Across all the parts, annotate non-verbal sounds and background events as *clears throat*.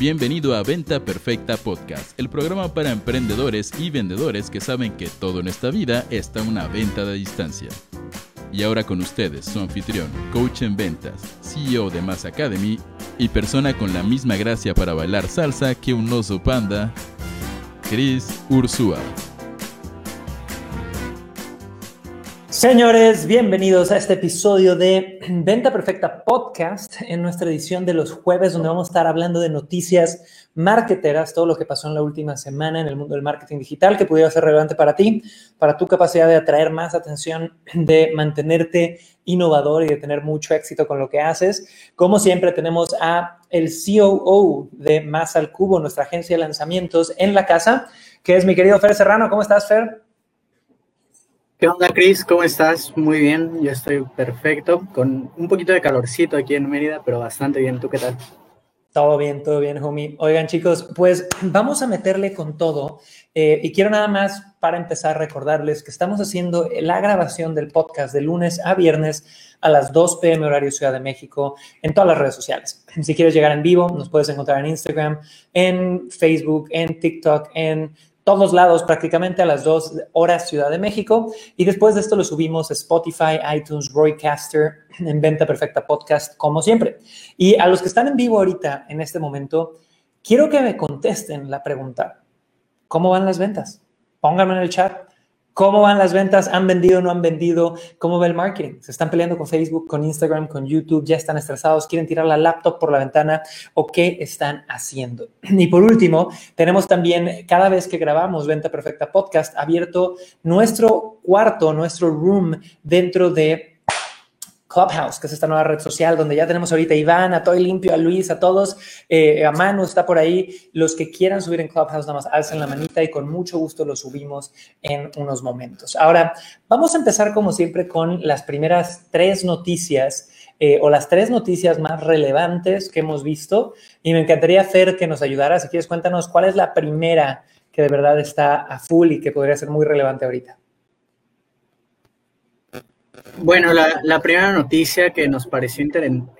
Bienvenido a Venta Perfecta Podcast, el programa para emprendedores y vendedores que saben que todo en esta vida está una venta de distancia. Y ahora con ustedes, su anfitrión, coach en ventas, CEO de Mass Academy y persona con la misma gracia para bailar salsa que un oso panda, Chris Ursúa. Señores, bienvenidos a este episodio de Venta Perfecta Podcast, en nuestra edición de los jueves, donde vamos a estar hablando de noticias marketeras, todo lo que pasó en la última semana en el mundo del marketing digital que pudiera ser relevante para ti, para tu capacidad de atraer más atención, de mantenerte innovador y de tener mucho éxito con lo que haces. Como siempre, tenemos a el COO de Más al Cubo, nuestra agencia de lanzamientos en la casa, que es mi querido Fer Serrano. ¿Cómo estás, Fer? ¿Qué onda, Chris? ¿Cómo estás? Muy bien, yo estoy perfecto, con un poquito de calorcito aquí en Mérida, pero bastante bien. ¿Tú qué tal? Todo bien, todo bien, homie. Oigan, chicos, pues vamos a meterle con todo. Eh, y quiero nada más, para empezar, recordarles que estamos haciendo la grabación del podcast de lunes a viernes a las 2 p.m. horario Ciudad de México en todas las redes sociales. Si quieres llegar en vivo, nos puedes encontrar en Instagram, en Facebook, en TikTok, en todos lados prácticamente a las dos horas Ciudad de México. Y después de esto lo subimos Spotify, iTunes, Roycaster, en Venta Perfecta Podcast, como siempre. Y a los que están en vivo ahorita, en este momento, quiero que me contesten la pregunta. ¿Cómo van las ventas? Pónganme en el chat. ¿Cómo van las ventas? ¿Han vendido no han vendido? ¿Cómo va el marketing? ¿Se están peleando con Facebook, con Instagram, con YouTube? ¿Ya están estresados? ¿Quieren tirar la laptop por la ventana? ¿O qué están haciendo? Y por último, tenemos también, cada vez que grabamos Venta Perfecta Podcast, abierto nuestro cuarto, nuestro room dentro de Clubhouse, que es esta nueva red social donde ya tenemos ahorita a Iván, a Toy Limpio, a Luis, a todos, eh, a Manu está por ahí. Los que quieran subir en Clubhouse, nada más alcen la manita y con mucho gusto lo subimos en unos momentos. Ahora, vamos a empezar como siempre con las primeras tres noticias eh, o las tres noticias más relevantes que hemos visto. Y me encantaría, Fer, que nos ayudara. Si quieres, cuéntanos cuál es la primera que de verdad está a full y que podría ser muy relevante ahorita. Bueno, la, primera noticia que nos pareció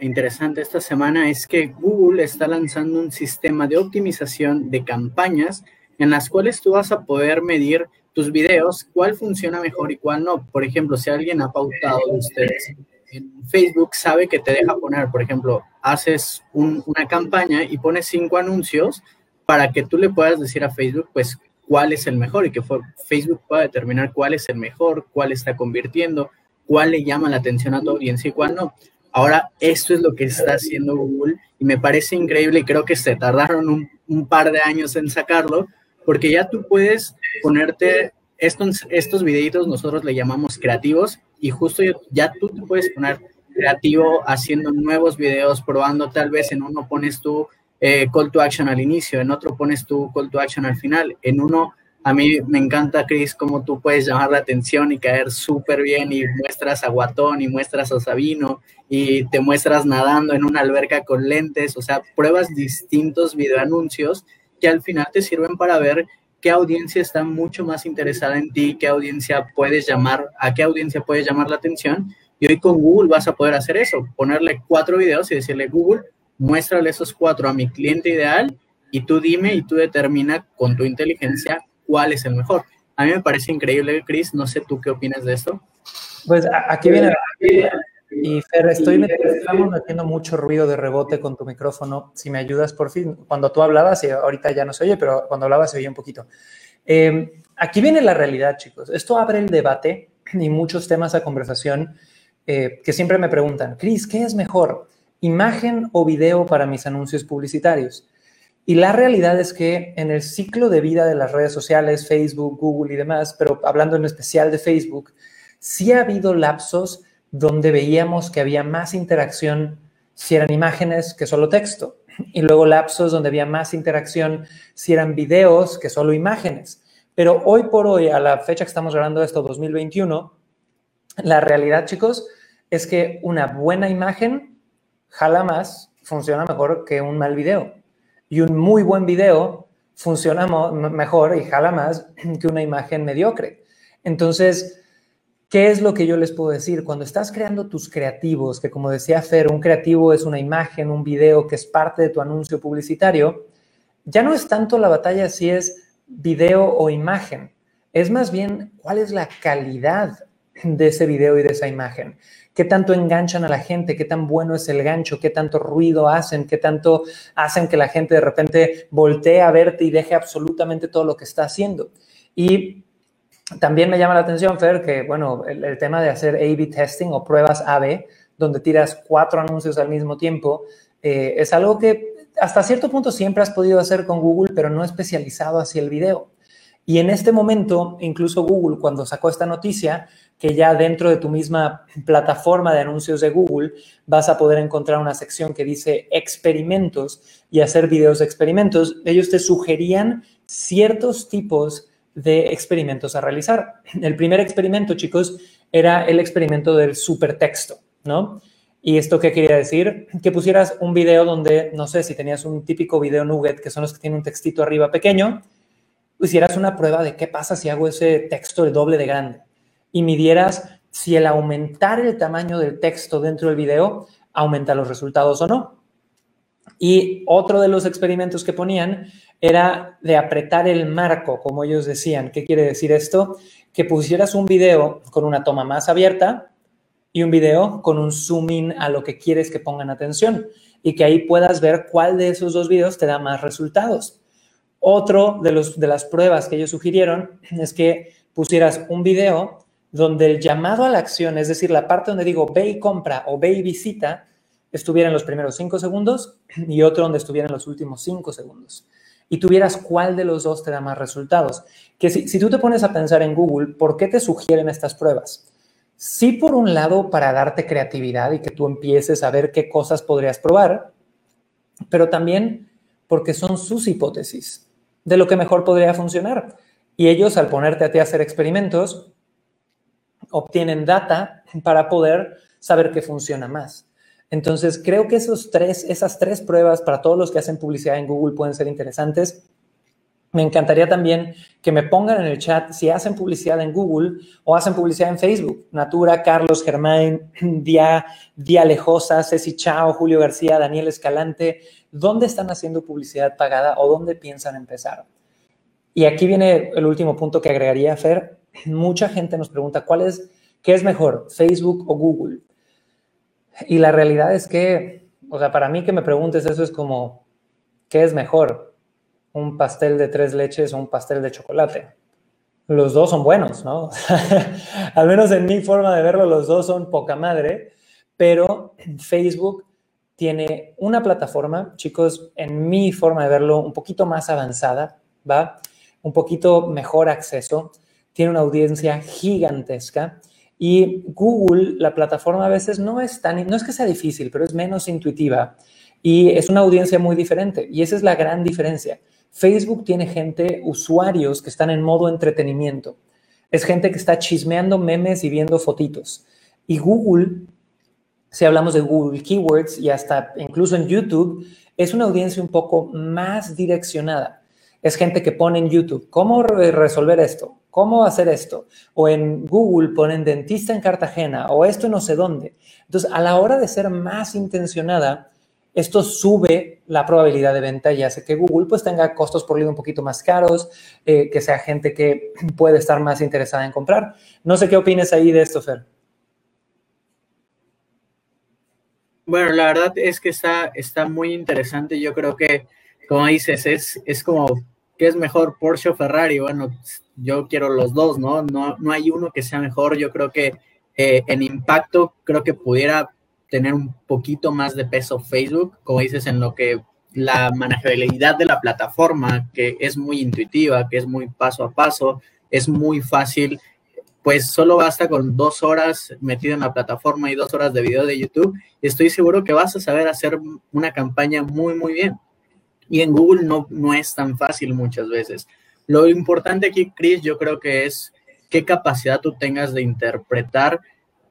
interesante esta semana es que Google está lanzando un sistema de optimización de campañas en las cuales tú vas a poder medir tus videos, cuál funciona mejor y cuál no. Por ejemplo, si alguien ha pautado de ustedes en Facebook, sabe que te deja poner, por ejemplo, haces una campaña y pones cinco anuncios para que tú le puedas decir a Facebook, pues, cuál es el mejor y que Facebook pueda determinar cuál es el mejor, cuál está convirtiendo cuál le llama la atención a tu audiencia y cuál no. Ahora, esto es lo que está haciendo Google y me parece increíble y creo que se tardaron un, par de años en sacarlo, porque ya tú puedes ponerte estos, estos nosotros le llamamos creativos, y justo ya tú te puedes poner creativo haciendo nuevos videos, probando, tal vez en uno pones tu eh, call to action al inicio, en otro pones tu call to action al final, en uno a mí me encanta, Chris, cómo tú puedes llamar la atención y caer súper bien y muestras a Guatón y muestras a Sabino y te muestras nadando en una alberca con lentes, o sea, pruebas distintos videoanuncios que al final te sirven para ver qué audiencia está mucho más interesada en ti, qué audiencia puedes llamar, a qué audiencia puedes llamar la atención. Y hoy con Google vas a poder hacer eso, ponerle cuatro videos y decirle, Google, muéstrale esos cuatro a mi cliente ideal y tú dime y tú determina con tu inteligencia cuál es el mejor. A mí me parece increíble, Chris, no sé tú qué opinas de esto. Pues aquí viene y Fer, estoy estamos metiendo mucho ruido de rebote con tu micrófono. Si me ayudas, por fin. Cuando tú hablabas, y ahorita ya no se oye, pero cuando hablabas se oye un poquito. Em, aquí viene la realidad, chicos. Esto abre el debate y muchos temas a conversación eh, que siempre me preguntan, Chris, ¿qué es mejor? ¿Imagen o video para mis anuncios publicitarios? Y la realidad es que en el ciclo de vida de las redes sociales, Facebook, Google y demás, pero hablando en especial de Facebook, sí ha habido lapsos donde veíamos que había más interacción si eran imágenes que solo texto. Y luego lapsos donde había más interacción si eran videos que solo imágenes. Pero hoy por hoy, a la fecha que estamos grabando esto, 2021, la realidad, chicos, es que una buena imagen jala más, funciona mejor que un mal video y un muy buen video funciona mejor y jala más *clears throat* que una imagen mediocre. Entonces, ¿Qué es lo que yo les puedo decir? Cuando estás creando tus creativos, que como decía Fer, un creativo es una imagen, un video que es parte de tu anuncio publicitario, ya no es tanto la batalla si es video o imagen, es más bien cuál es la calidad de ese video y de esa imagen. ¿Qué tanto enganchan a la gente? ¿Qué tan bueno es el gancho? ¿Qué tanto ruido hacen? ¿Qué tanto hacen que la gente de repente voltee a verte y deje absolutamente todo lo que está haciendo? Y también me llama la atención, Fer, que, bueno, el, tema de hacer A-B testing o pruebas A-B, donde tiras cuatro anuncios al mismo tiempo, eh, es algo que hasta cierto punto siempre has podido hacer con Google, pero no especializado hacia el video. Y en este momento, incluso Google, cuando sacó esta noticia, que ya dentro de tu misma plataforma de anuncios de Google vas a poder encontrar una sección que dice experimentos y hacer videos de experimentos, ellos te sugerían ciertos tipos de experimentos a realizar. El primer experimento, chicos, era el experimento del supertexto, ¿no? ¿Y esto qué quería decir? Que pusieras un video donde, no sé, si tenías un típico video nugget, que son los que tienen un textito arriba pequeño, hicieras una prueba de qué pasa si hago ese texto el doble de grande y midieras si el aumentar el tamaño del texto dentro del video aumenta los resultados o no. Y otro de los experimentos que ponían era de apretar el marco, como ellos decían. ¿Qué quiere decir esto? Que pusieras un video con una toma más abierta y un video con un zoom in a lo que quieres que pongan atención y que ahí puedas ver cuál de esos dos videos te da más resultados. Otro de, los, de las pruebas que ellos sugirieron es que pusieras un video donde el llamado a la acción, es decir, la parte donde digo ve y compra o ve y visita, estuviera en los primeros cinco segundos y otro donde estuviera en los últimos cinco segundos y tuvieras cuál de los dos te da más resultados. Que si, tú te pones a pensar en Google, ¿por qué te sugieren estas pruebas? Sí, por un lado, para darte creatividad y que tú empieces a ver qué cosas podrías probar, pero también porque son sus hipótesis de lo que mejor podría funcionar. Y ellos, al ponerte a ti a hacer experimentos, obtienen data para poder saber qué funciona más. Entonces, creo que esos tres, esas tres pruebas para todos los que hacen publicidad en Google pueden ser interesantes. Me encantaría también que me pongan en el chat si hacen publicidad en Google o hacen publicidad en Facebook. Natura, Carlos, Germain, *clears throat* Dia, Dia Lejosa, Ceci Chao, Julio García, Daniel Escalante. ¿Dónde están haciendo publicidad pagada o dónde piensan empezar? Y aquí viene el último punto que agregaría, Fer. Mucha gente nos pregunta, ¿cuál es, qué es mejor, Facebook o Google? Y la realidad es que, o sea, para mí que me preguntes eso es como, ¿qué es mejor? ¿Un pastel de tres leches o un pastel de chocolate? Los dos son buenos, ¿no? *laughs* Al menos en mi forma de verlo, los dos son poca madre, pero Facebook tiene una plataforma, chicos, en mi forma de verlo, un poquito más avanzada, ¿va? Un poquito mejor acceso, tiene una audiencia gigantesca y Google, la plataforma a veces no es tan, no es que sea difícil, pero es menos intuitiva y es una audiencia muy diferente. Y esa es la gran diferencia. Facebook tiene gente, usuarios que están en modo entretenimiento. Es gente que está chismeando memes y viendo fotitos. Y Google, si hablamos de Google Keywords y hasta incluso en YouTube, es una audiencia un poco más direccionada. Es gente que pone en YouTube, ¿cómo resolver esto? ¿Cómo hacer esto? O en Google ponen dentista en Cartagena o esto no sé dónde. Entonces, a la hora de ser más intencionada, esto sube la probabilidad de venta y hace que Google pues tenga costos por lead un poquito más caros, eh, que sea gente que *clears throat* puede estar más interesada en comprar. No sé qué opines ahí de esto, Fer. Bueno, la verdad es que está, está muy interesante. Yo creo que, como dices, es, es como, ¿qué es mejor, Porsche o Ferrari? Bueno, yo quiero los dos, ¿no? No, no hay uno que sea mejor. Yo creo que eh, en impacto, creo que pudiera tener un poquito más de peso Facebook, como dices, en lo que la manejabilidad de la plataforma, que es muy intuitiva, que es muy paso a paso, es muy fácil, pues solo basta con dos horas metido en la plataforma y dos horas de video de YouTube, estoy seguro que vas a saber hacer una campaña muy, muy bien. Y en Google no, no es tan fácil muchas veces. Lo importante aquí, Chris, yo creo que es qué capacidad tú tengas de interpretar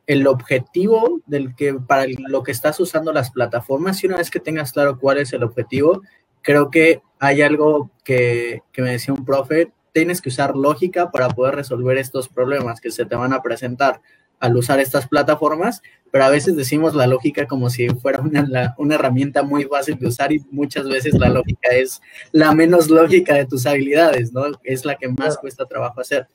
el objetivo del que para lo que estás usando las plataformas y una vez que tengas claro cuál es el objetivo, creo que hay algo que, me decía un profe tienes que usar lógica para poder resolver estos problemas que se te van a presentar al usar estas plataformas, pero a veces decimos la lógica como si fuera una, una, herramienta muy fácil de usar y muchas veces la lógica es la menos lógica de tus habilidades, ¿no? Es la que más cuesta trabajo hacer.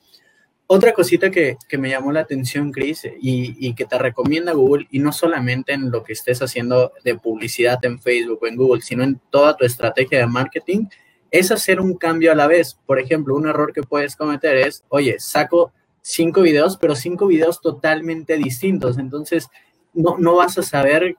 Otra cosita que, que me llamó la atención, Chris, y, y, que te recomienda Google, y no solamente en lo que estés haciendo de publicidad en Facebook o en Google, sino en toda tu estrategia de marketing, es hacer un cambio a la vez. Por ejemplo, un error que puedes cometer es, oye, saco cinco videos, pero cinco videos totalmente distintos. Entonces, no, no vas a saber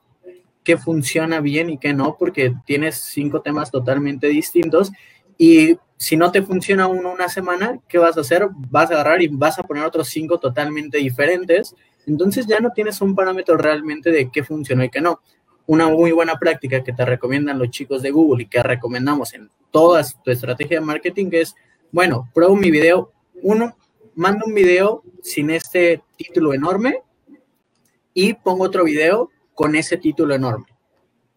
qué funciona bien y qué no, porque tienes cinco temas totalmente distintos. Y si no te funciona uno una semana, ¿qué vas a hacer? Vas a agarrar y vas a poner otros cinco totalmente diferentes. Entonces ya no tienes un parámetro realmente de qué funcionó y qué no. Una muy buena práctica que te recomiendan los chicos de Google y que recomendamos en toda tu estrategia de marketing es, bueno, pruebo mi video uno, mando un video sin este título enorme y pongo otro video con ese título enorme.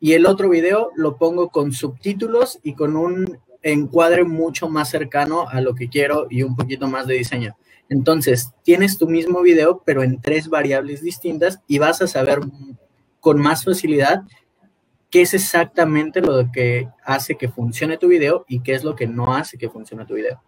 Y el otro video lo pongo con subtítulos y con un encuadre mucho más cercano a lo que quiero y un poquito más de diseño. Entonces, tienes tu mismo video, pero en tres variables distintas y vas a saber con más facilidad qué es exactamente lo que hace que funcione tu video y qué es lo que no hace que funcione tu video.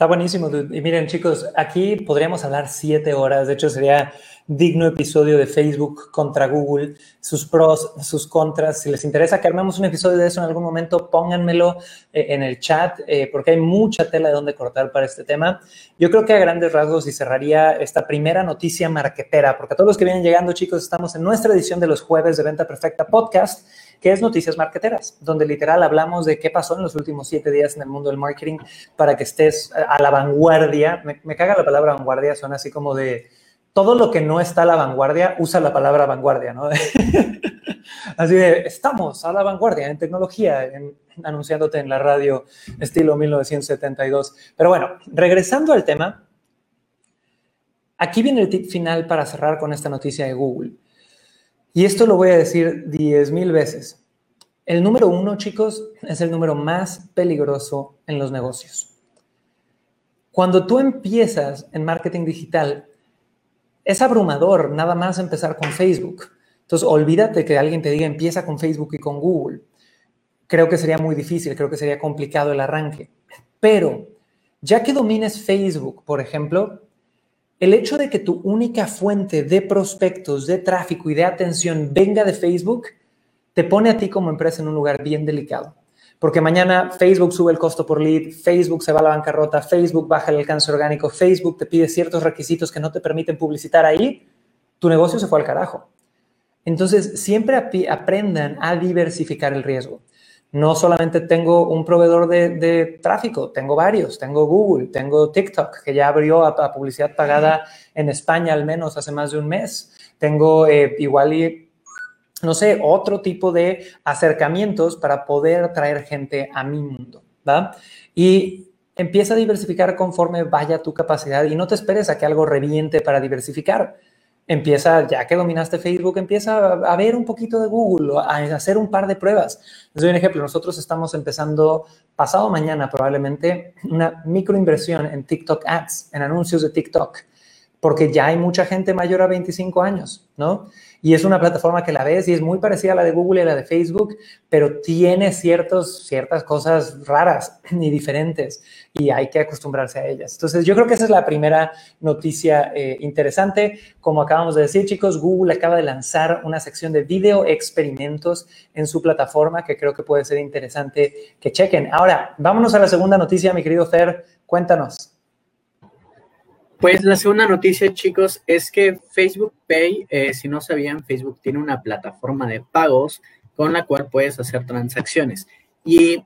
Está buenísimo. Y miren, chicos, aquí podríamos hablar siete horas. De hecho, sería digno episodio de Facebook contra Google, sus pros, sus contras. Si les interesa que armemos un episodio de eso en algún momento, pónganmelo eh, en el chat, eh, porque hay mucha tela de donde cortar para este tema. Yo creo que a grandes rasgos y cerraría esta primera noticia marquetera, porque a todos los que vienen llegando, chicos, estamos en nuestra edición de los jueves de Venta Perfecta Podcast que es Noticias Marqueteras, donde literal hablamos de qué pasó en los últimos siete días en el mundo del marketing para que estés a la vanguardia. Me, me caga la palabra vanguardia, suena así como de todo lo que no está a la vanguardia usa la palabra vanguardia, ¿no? *laughs* Así de, estamos a la vanguardia en tecnología, anunciándote en la radio estilo 1972. Pero bueno, regresando al tema, aquí viene el tip final para cerrar con esta noticia de Google. Y esto lo voy a decir 10 mil veces. El número uno, chicos, es el número más peligroso en los negocios. Cuando tú empiezas en marketing digital, es abrumador nada más empezar con Facebook. Entonces, olvídate que alguien te diga empieza con Facebook y con Google. Creo que sería muy difícil, creo que sería complicado el arranque. Pero, ya que domines Facebook, por ejemplo, el hecho de que tu única fuente de prospectos, de tráfico y de atención venga de Facebook, te pone a ti como empresa en un lugar bien delicado. Porque mañana Facebook sube el costo por lead, Facebook se va a la bancarrota, Facebook baja el alcance orgánico, Facebook te pide ciertos requisitos que no te permiten publicitar ahí, tu negocio se fue al carajo. Entonces, siempre aprendan a diversificar el riesgo. No solamente tengo un proveedor de, tráfico, tengo varios. Tengo Google, tengo TikTok, que ya abrió a, publicidad pagada en España al menos hace más de un mes. Tengo eh, igual no sé, otro tipo de acercamientos para poder traer gente a mi mundo, ¿va? Y empieza a diversificar conforme vaya tu capacidad y no te esperes a que algo reviente para diversificar. Empieza, ya que dominaste Facebook, empieza a ver un poquito de Google, a hacer un par de pruebas. Les doy un ejemplo. Nosotros estamos empezando pasado mañana probablemente una microinversión en TikTok Ads, en anuncios de TikTok, porque ya hay mucha gente mayor a 25 años, ¿no? Y es una plataforma que la ves y es muy parecida a la de Google y a la de Facebook, pero tiene ciertos, ciertas cosas raras y diferentes y hay que acostumbrarse a ellas. Entonces, yo creo que esa es la primera noticia eh, interesante. Como acabamos de decir, chicos, Google acaba de lanzar una sección de video experimentos en su plataforma que creo que puede ser interesante que chequen. Ahora, vámonos a la segunda noticia, mi querido Fer. Cuéntanos. Pues la segunda noticia, chicos, es que Facebook Pay, eh, si no sabían, Facebook tiene una plataforma de pagos con la cual puedes hacer transacciones. Y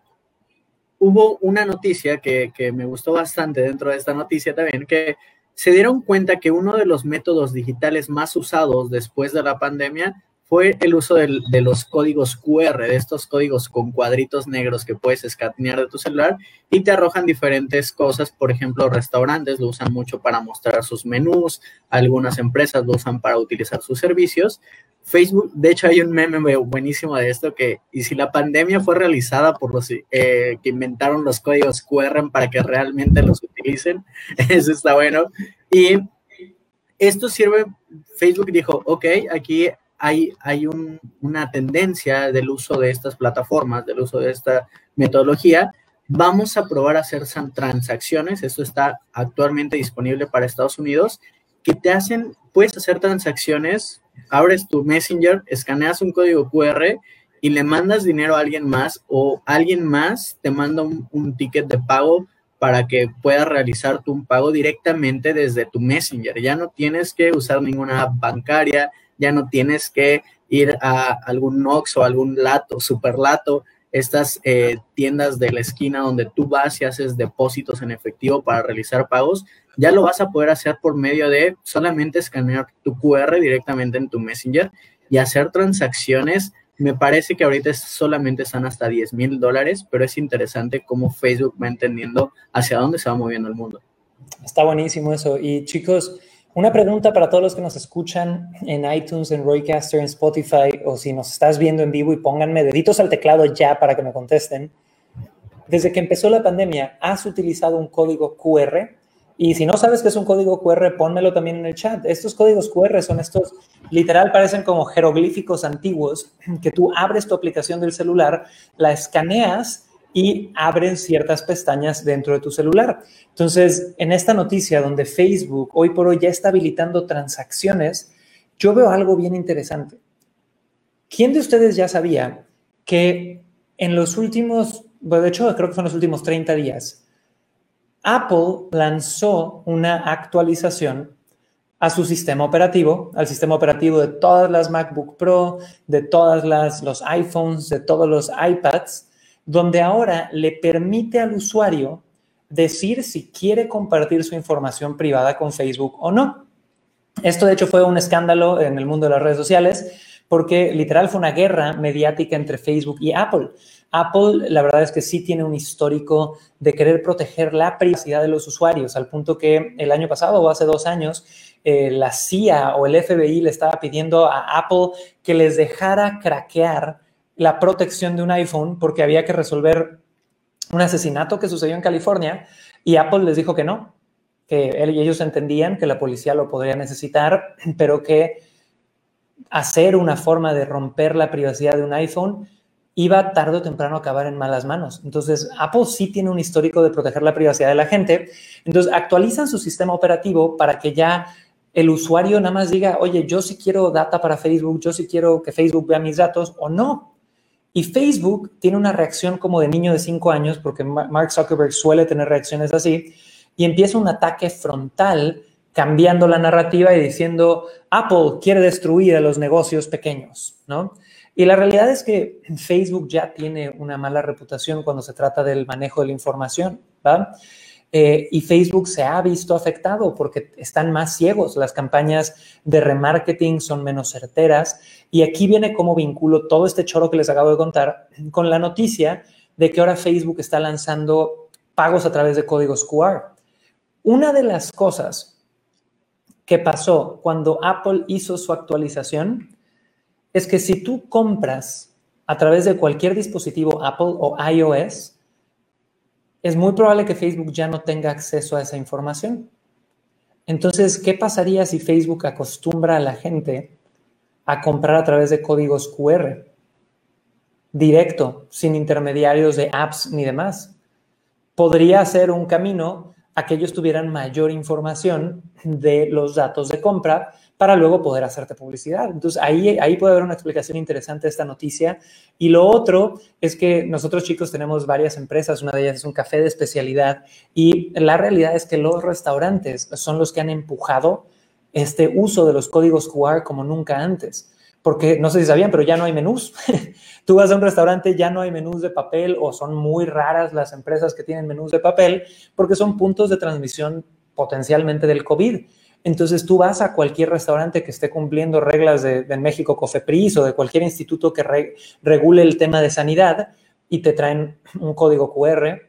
hubo una noticia que, que, me gustó bastante dentro de esta noticia también, que se dieron cuenta que uno de los métodos digitales más usados después de la pandemia fue el uso de los códigos QR, de estos códigos con cuadritos negros que puedes escanear de tu celular y te arrojan diferentes cosas. Por ejemplo, restaurantes lo usan mucho para mostrar sus menús, algunas empresas lo usan para utilizar sus servicios. Facebook, de hecho, hay un meme buenísimo de esto que, y si la pandemia fue realizada por los eh, que inventaron los códigos QR para que realmente los utilicen, *laughs* eso está bueno. Y esto sirve, Facebook dijo, ok, aquí hay, una tendencia del uso de estas plataformas, del uso de esta metodología. Vamos a probar a hacer transacciones. Esto está actualmente disponible para Estados Unidos, que te hacen, puedes hacer transacciones, abres tu Messenger, escaneas un código QR y le mandas dinero a alguien más o alguien más te manda un, ticket de pago para que puedas realizar tu pago directamente desde tu Messenger. Ya no tienes que usar ninguna bancaria, ya no tienes que ir a algún Nox o algún Lato, Superlato, estas eh, tiendas de la esquina donde tú vas y haces depósitos en efectivo para realizar pagos, ya lo vas a poder hacer por medio de solamente escanear tu QR directamente en tu Messenger y hacer transacciones. Me parece que ahorita solamente están hasta 10 mil dólares, pero es interesante cómo Facebook va entendiendo hacia dónde se va moviendo el mundo. Está buenísimo eso. Y chicos, una pregunta para todos los que nos escuchan en iTunes, en Roycaster, en Spotify, o si nos estás viendo en vivo y pónganme deditos al teclado ya para que me contesten. Desde que empezó la pandemia, ¿has utilizado un código QR? Y si no sabes qué es un código QR, pónmelo también en el chat. Estos códigos QR son estos, literal, parecen como jeroglíficos antiguos que tú abres tu aplicación del celular, la escaneas y abren ciertas pestañas dentro de tu celular. Entonces, en esta noticia donde Facebook hoy por hoy ya está habilitando transacciones, yo veo algo bien interesante. ¿Quién de ustedes ya sabía que en los últimos, bueno, de hecho creo que en los últimos 30 días, Apple lanzó una actualización a su sistema operativo, al sistema operativo de todas las MacBook Pro, de todas las los iPhones, de todos los iPads, donde ahora le permite al usuario decir si quiere compartir su información privada con Facebook o no. Esto de hecho fue un escándalo en el mundo de las redes sociales porque literal fue una guerra mediática entre Facebook y Apple. Apple, la verdad es que sí tiene un histórico de querer proteger la privacidad de los usuarios, al punto que el año pasado o hace dos años, eh, la CIA o el FBI le estaba pidiendo a Apple que les dejara craquear la protección de un iPhone porque había que resolver un asesinato que sucedió en California y Apple les dijo que no, que ellos entendían que la policía lo podría necesitar, pero que hacer una forma de romper la privacidad de un iPhone iba tarde o temprano a acabar en malas manos. Entonces, Apple sí tiene un histórico de proteger la privacidad de la gente. Entonces, actualizan su sistema operativo para que ya el usuario nada más diga, oye, yo sí quiero data para Facebook, yo sí quiero que Facebook vea mis datos o no. Y Facebook tiene una reacción como de niño de cinco años, porque Mark Zuckerberg suele tener reacciones así, y empieza un ataque frontal cambiando la narrativa y diciendo, Apple quiere destruir a los negocios pequeños, ¿no? Y la realidad es que Facebook ya tiene una mala reputación cuando se trata del manejo de la información, ¿va? Eh, y Facebook se ha visto afectado porque están más ciegos, las campañas de remarketing son menos certeras. Y aquí viene cómo vinculo todo este choro que les acabo de contar con la noticia de que ahora Facebook está lanzando pagos a través de códigos QR. Una de las cosas que pasó cuando Apple hizo su actualización es que si tú compras a través de cualquier dispositivo Apple o iOS, es muy probable que Facebook ya no tenga acceso a esa información. Entonces, ¿qué pasaría si Facebook acostumbra a la gente a comprar a través de códigos QR? Directo, sin intermediarios de apps ni demás. Podría ser un camino a que ellos tuvieran mayor información de los datos de compra para luego poder hacerte publicidad. Entonces, ahí, ahí puede haber una explicación interesante de esta noticia. Y lo otro es que nosotros chicos tenemos varias empresas, una de ellas es un café de especialidad y la realidad es que los restaurantes son los que han empujado este uso de los códigos QR como nunca antes. Porque no sé si sabían, pero ya no hay menús. *laughs* Tú vas a un restaurante, ya no hay menús de papel o son muy raras las empresas que tienen menús de papel porque son puntos de transmisión potencialmente del COVID. Entonces tú vas a cualquier restaurante que esté cumpliendo reglas de, México COFEPRIS o de cualquier instituto que regule el tema de sanidad y te traen un código QR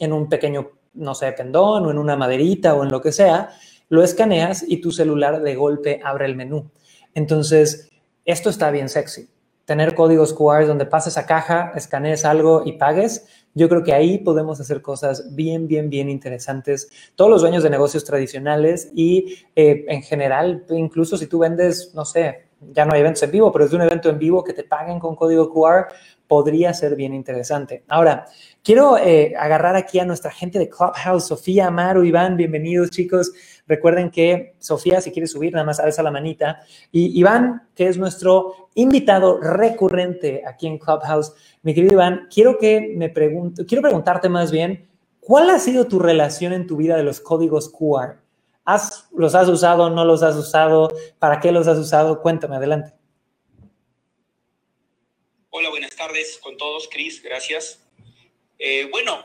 en un pequeño, no sé, pendón o en una maderita o en lo que sea, lo escaneas y tu celular de golpe abre el menú. Entonces, esto está bien sexy. Tener códigos QR donde pases a caja, escanees algo y pagues, yo creo que ahí podemos hacer cosas bien, bien, bien interesantes. Todos los dueños de negocios tradicionales y eh, en general, incluso si tú vendes, no sé, ya no hay eventos en vivo, pero es de un evento en vivo que te paguen con código QR, podría ser bien interesante. Ahora, quiero eh, agarrar aquí a nuestra gente de Clubhouse, Sofía, Maru, Iván, bienvenidos chicos. Recuerden que Sofía, si quiere subir, nada más alza la manita. Y Iván, que es nuestro invitado recurrente aquí en Clubhouse. Mi querido Iván, quiero que me pregunte, quiero preguntarte más bien, ¿cuál ha sido tu relación en tu vida de los códigos QR? ¿Has, ¿Los has usado? ¿No los has usado? ¿Para qué los has usado? Cuéntame, adelante. Hola, buenas tardes con todos. Cris, gracias. Eh, bueno,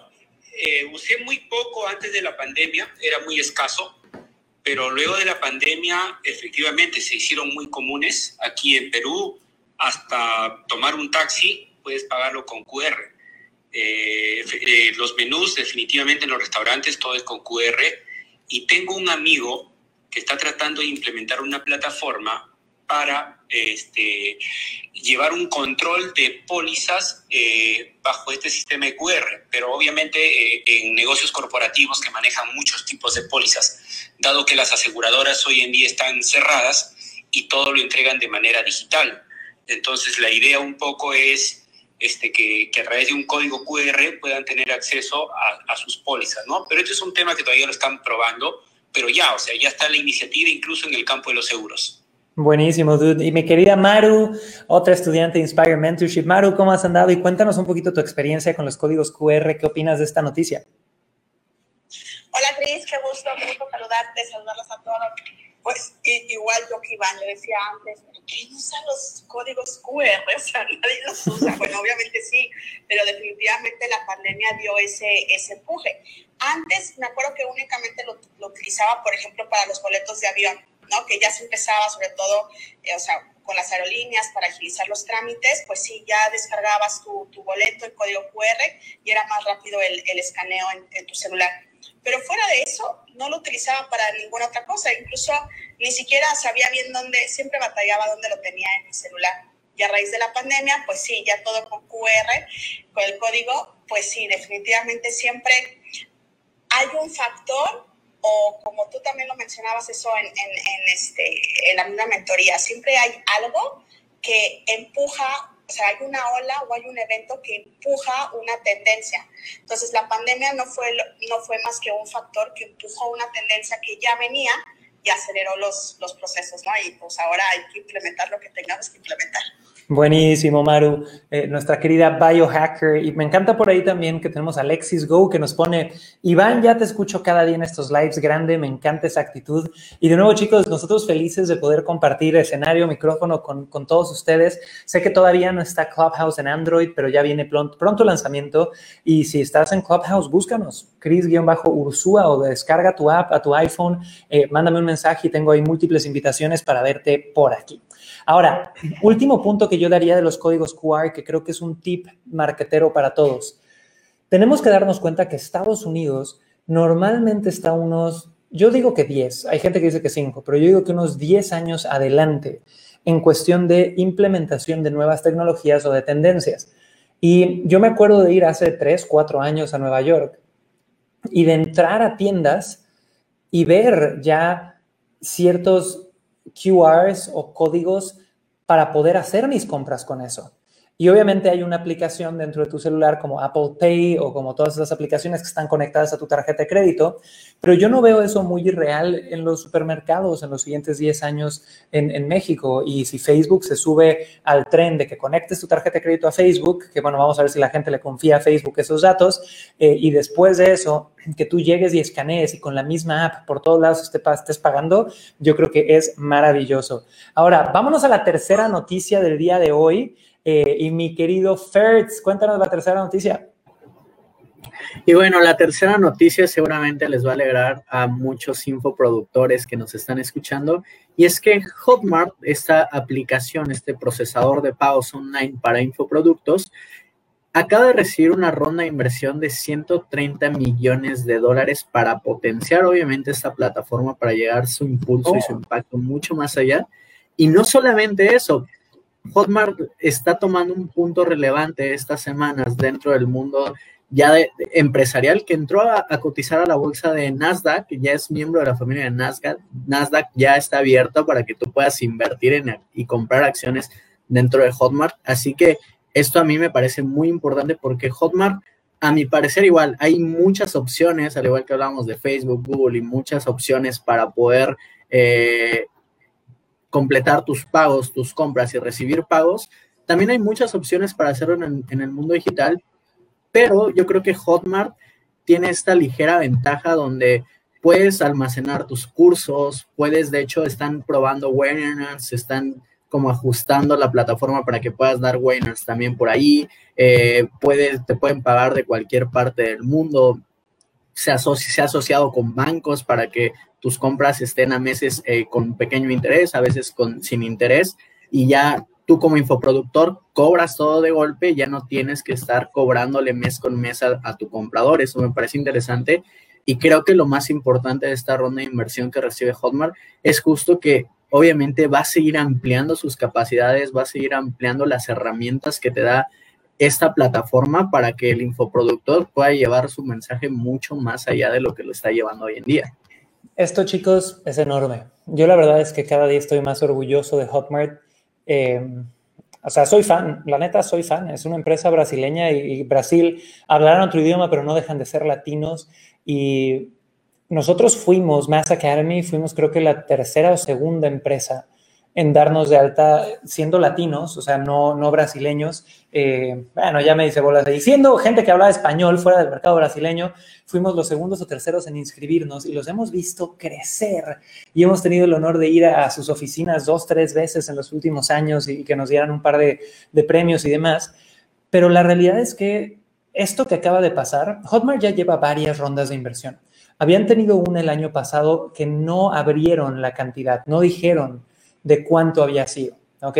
eh, usé muy poco antes de la pandemia, era muy escaso pero luego de la pandemia efectivamente se hicieron muy comunes. Aquí en Perú, hasta tomar un taxi, puedes pagarlo con QR. Eh, eh, los menús definitivamente en los restaurantes todo es con QR. Y tengo un amigo que está tratando de implementar una plataforma para este, llevar un control de pólizas eh, bajo este sistema de QR, pero obviamente eh, en negocios corporativos que manejan muchos tipos de pólizas, dado que las aseguradoras hoy en día están cerradas y todo lo entregan de manera digital. Entonces la idea un poco es este, que, que a través de un código QR puedan tener acceso a, a sus pólizas, ¿no? Pero esto es un tema que todavía lo están probando, pero ya, o sea, ya está la iniciativa incluso en el campo de los seguros. Buenísimo, dude. Y mi querida Maru, otra estudiante de Inspire Mentorship. Maru, ¿cómo has andado? Y cuéntanos un poquito tu experiencia con los códigos QR. ¿Qué opinas de esta noticia? Hola, Cris. Qué gusto, qué gusto saludarte, saludarlos a todos. Pues igual yo que Iván le decía antes, ¿quién usa los códigos QR? *laughs* O sea, nadie los usa. Bueno, obviamente sí, pero definitivamente la pandemia dio ese, ese empuje. Antes me acuerdo que únicamente lo, lo utilizaba, por ejemplo, para los boletos de avión ¿no? Que ya se empezaba, sobre todo, eh, o sea, con las aerolíneas para agilizar los trámites, pues sí, ya descargabas tu, tu boleto, el código QR, y era más rápido el, el escaneo en, en, tu celular. Pero fuera de eso, no lo utilizaba para ninguna otra cosa, incluso ni siquiera sabía bien dónde, siempre batallaba dónde lo tenía en mi celular. Y a raíz de la pandemia, pues sí, ya todo con QR, con el código, pues sí, definitivamente siempre hay un factor o como tú también lo mencionabas eso en, en, este, en la misma mentoría, siempre hay algo que empuja, o sea, hay una ola o hay un evento que empuja una tendencia. Entonces, la pandemia no fue, no fue más que un factor que empujó una tendencia que ya venía y aceleró los, los procesos, ¿no? Y pues ahora hay que implementar lo que tengamos que implementar. Buenísimo, Maru, eh, nuestra querida biohacker. Y me encanta por ahí también que tenemos a Alexis Go que nos pone, Iván, ya te escucho cada día en estos lives, grande, me encanta esa actitud. Y de nuevo, chicos, nosotros felices de poder compartir escenario, micrófono con, con todos ustedes. Sé que todavía no está Clubhouse en Android, pero ya viene pronto, pronto lanzamiento. Y si estás en Clubhouse, búscanos, Chris-Ursúa o descarga tu app a tu iPhone, eh, mándame un mensaje y tengo ahí múltiples invitaciones para verte por aquí. Ahora, último punto que yo daría de los códigos QR, que creo que es un tip marketero para todos. Tenemos que darnos cuenta que Estados Unidos normalmente está unos, yo digo que 10, hay gente que dice que 5, pero yo digo que unos 10 años adelante en cuestión de implementación de nuevas tecnologías o de tendencias. Y yo me acuerdo de ir hace 3, 4 años a Nueva York y de entrar a tiendas y ver ya ciertos QRs o códigos para poder hacer mis compras con eso. Y obviamente hay una aplicación dentro de tu celular como Apple Pay o como todas esas aplicaciones que están conectadas a tu tarjeta de crédito, pero yo no veo eso muy real en los supermercados en los siguientes 10 años en, México. Y si Facebook se sube al tren de que conectes tu tarjeta de crédito a Facebook, que bueno, vamos a ver si la gente le confía a Facebook esos datos, eh, y después de eso, que tú llegues y escanees y con la misma app por todos lados estés pagando, yo creo que es maravilloso. Ahora, vámonos a la tercera noticia del día de hoy. Eh, y mi querido Fertz, cuéntanos la tercera noticia. Y bueno, la tercera noticia seguramente les va a alegrar a muchos infoproductores que nos están escuchando, y es que Hotmart, esta aplicación, este procesador de pagos online para infoproductos, acaba de recibir una ronda de inversión de 130 millones de dólares para potenciar obviamente esta plataforma para llegar su impulso y su oh. impacto mucho más allá. Y no solamente eso, Hotmart está tomando un punto relevante estas semanas dentro del mundo ya de, empresarial que entró a, cotizar a la bolsa de Nasdaq, ya es miembro de la familia de Nasdaq. Nasdaq ya está abierto para que tú puedas invertir en y comprar acciones dentro de Hotmart. Así que esto a mí me parece muy importante porque Hotmart, a mi parecer igual, hay muchas opciones, al igual que hablamos de Facebook, Google y muchas opciones para poder eh, completar tus pagos, tus compras y recibir pagos. También hay muchas opciones para hacerlo en el mundo digital, pero yo creo que Hotmart tiene esta ligera ventaja donde puedes almacenar tus cursos, puedes, de hecho, están probando webinars, están como ajustando la plataforma para que puedas dar webinars también por ahí, eh, te pueden pagar de cualquier parte del mundo, se, ha asociado con bancos para que tus compras estén a meses eh, con pequeño interés, a veces con, sin interés, y ya tú como infoproductor cobras todo de golpe, ya no tienes que estar cobrándole mes con mes a, tu comprador. Eso me parece interesante. Y creo que lo más importante de esta ronda de inversión que recibe Hotmart es justo que obviamente va a seguir ampliando sus capacidades, va a seguir ampliando las herramientas que te da esta plataforma para que el infoproductor pueda llevar su mensaje mucho más allá de lo que lo está llevando hoy en día. Esto, chicos, es enorme. Yo la verdad es que cada día estoy más orgulloso de Hotmart eh, o sea, soy fan, la neta soy fan. Es una empresa brasileña y, Brasil hablarán otro idioma, pero no dejan de ser latinos. Y nosotros fuimos, Mass Academy, fuimos creo que la tercera o segunda empresa en darnos de alta siendo latinos, o sea, no, no brasileños. Eh, bueno, ya me dice bolas de siendo gente que habla español fuera del mercado brasileño, fuimos los segundos o terceros en inscribirnos y los hemos visto crecer y hemos tenido el honor de ir a sus oficinas dos, tres veces en los últimos años y que nos dieran un par de, de premios y demás. Pero la realidad es que esto que acaba de pasar, Hotmart ya lleva varias rondas de inversión. Habían tenido una el año pasado que no abrieron la cantidad, no dijeron de cuánto había sido, ¿ok?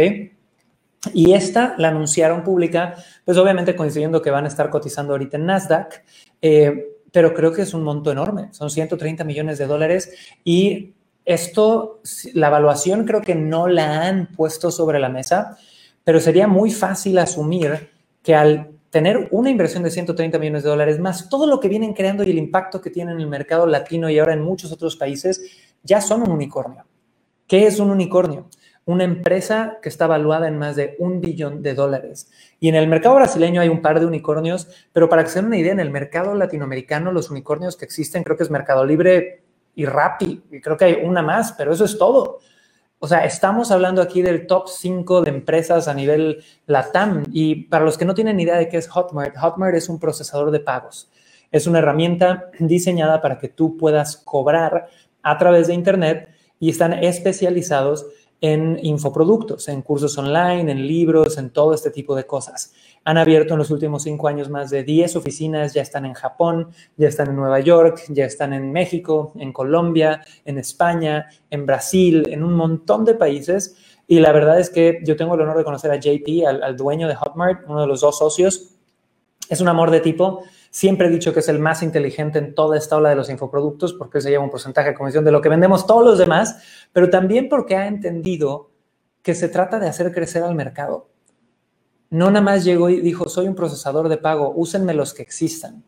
Y esta la anunciaron pública, pues obviamente coincidiendo que van a estar cotizando ahorita en Nasdaq, eh, pero creo que es un monto enorme, son 130 millones de dólares y esto, la evaluación creo que no la han puesto sobre la mesa, pero sería muy fácil asumir que al tener una inversión de 130 millones de dólares, más todo lo que vienen creando y el impacto que tienen en el mercado latino y ahora en muchos otros países, ya son un unicornio. ¿Qué es un unicornio? Una empresa que está valuada en más de un billón de dólares. Y en el mercado brasileño hay un par de unicornios, pero para que se den una idea, en el mercado latinoamericano los unicornios que existen creo que es Mercado Libre y Rappi, y creo que hay una más, pero eso es todo. O sea, estamos hablando aquí del top 5 de empresas a nivel LATAM. Y para los que no tienen idea de qué es Hotmart, Hotmart es un procesador de pagos. Es una herramienta diseñada para que tú puedas cobrar a través de Internet y están especializados en infoproductos, en cursos online, en libros, en todo este tipo de cosas. Han abierto en los últimos cinco años más de 10 oficinas, ya están en Japón, ya están en Nueva York, ya están en México, en Colombia, en España, en Brasil, en un montón de países. Y la verdad es que yo tengo el honor de conocer a JP, al, al dueño de Hotmart, uno de los dos socios. Es un amor de tipo Siempre he dicho que es el más inteligente en toda esta ola de los infoproductos porque se lleva un porcentaje de comisión de lo que vendemos todos los demás, pero también porque ha entendido que se trata de hacer crecer al mercado. No nada más llegó y dijo, soy un procesador de pago, úsenme los que existan.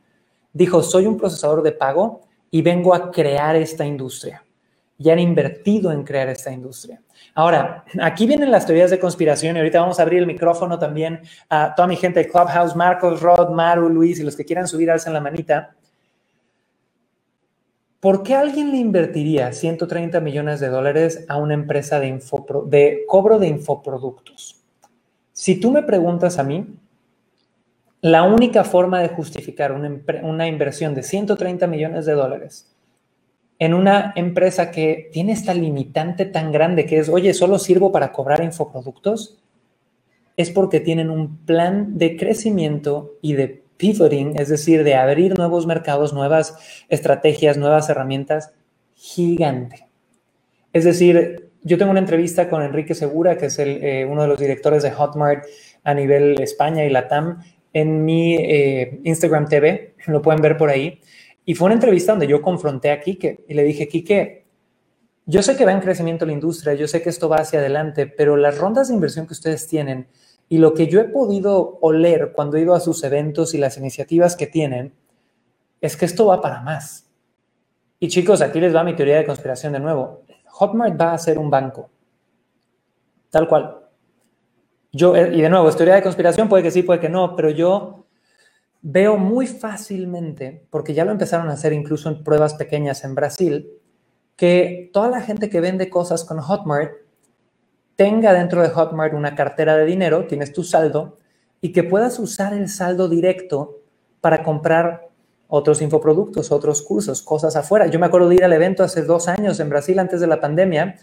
Dijo, soy un procesador de pago y vengo a crear esta industria. Y han invertido en crear esta industria. Ahora, aquí vienen las teorías de conspiración y ahorita vamos a abrir el micrófono también a toda mi gente de Clubhouse, Marcos, Rod, Maru, Luis y los que quieran subir, alzan la manita. ¿Por qué alguien le invertiría 130 millones de dólares a una empresa de, de cobro de infoproductos? Si tú me preguntas a mí, la única forma de justificar una, una inversión de 130 millones de dólares en una empresa que tiene esta limitante tan grande que es, oye, solo sirvo para cobrar infoproductos, es porque tienen un plan de crecimiento y de pivoting, es decir, de abrir nuevos mercados, nuevas estrategias, nuevas herramientas, gigante. Es decir, yo tengo una entrevista con Enrique Segura, que es eh, uno de los directores de Hotmart a nivel España y Latam, en mi eh, Instagram TV, lo pueden ver por ahí. Y fue una entrevista donde yo confronté a Quique y le dije, Quique, yo sé que va en crecimiento la industria, yo sé que esto va hacia adelante, pero las rondas de inversión que ustedes tienen y lo que yo he podido oler cuando he ido a sus eventos y las iniciativas que tienen, es que esto va para más. Y chicos, aquí les va mi teoría de conspiración de nuevo. Hotmart va a ser un banco. Tal cual. Yo, eh, y de nuevo, teoría de conspiración puede que sí, puede que no, pero yo veo muy fácilmente, porque ya lo empezaron a hacer incluso en pruebas pequeñas en Brasil, que toda la gente que vende cosas con Hotmart tenga dentro de Hotmart una cartera de dinero, tienes tu saldo, y que puedas usar el saldo directo para comprar otros infoproductos, otros cursos, cosas afuera. Yo me acuerdo de ir al evento hace dos años en Brasil antes de la pandemia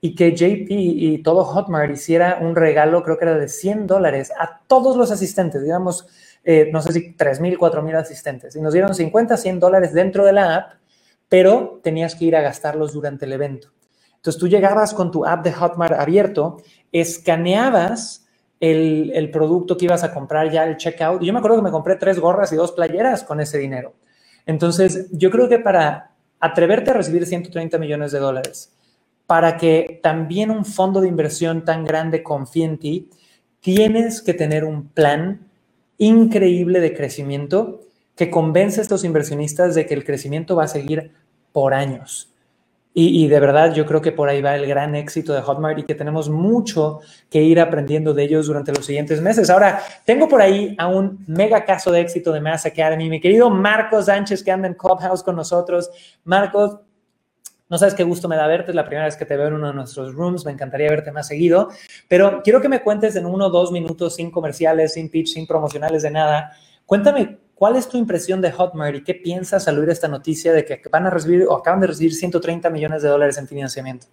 y que JP y todo Hotmart hiciera un regalo, creo que era de 100 dólares, a todos los asistentes, digamos, eh, no sé si 3.000, 4.000 asistentes. Y nos dieron 50, 100 dólares dentro de la app, pero tenías que ir a gastarlos durante el evento. Entonces tú llegabas con tu app de Hotmart abierto, escaneabas el, producto que ibas a comprar ya el checkout. Yo me acuerdo que me compré tres gorras y dos playeras con ese dinero. Entonces yo creo que para atreverte a recibir 130 millones de dólares, para que también un fondo de inversión tan grande confíe en ti, tienes que tener un plan increíble de crecimiento que convence a estos inversionistas de que el crecimiento va a seguir por años. Y, de verdad yo creo que por ahí va el gran éxito de Hotmart y que tenemos mucho que ir aprendiendo de ellos durante los siguientes meses. Ahora, tengo por ahí a un mega caso de éxito de Mass Academy, mi querido Marcos Sánchez que anda en Clubhouse con nosotros. Marcos, no sabes qué gusto me da verte, es la primera vez que te veo en uno de nuestros rooms, me encantaría verte más seguido, pero quiero que me cuentes en uno o dos minutos, sin comerciales, sin pitch, sin promocionales de nada. Cuéntame ¿Cuál es tu impresión de Hotmart y qué piensas al oír esta noticia de que van a recibir o acaban de recibir 130 millones de dólares en financiamiento?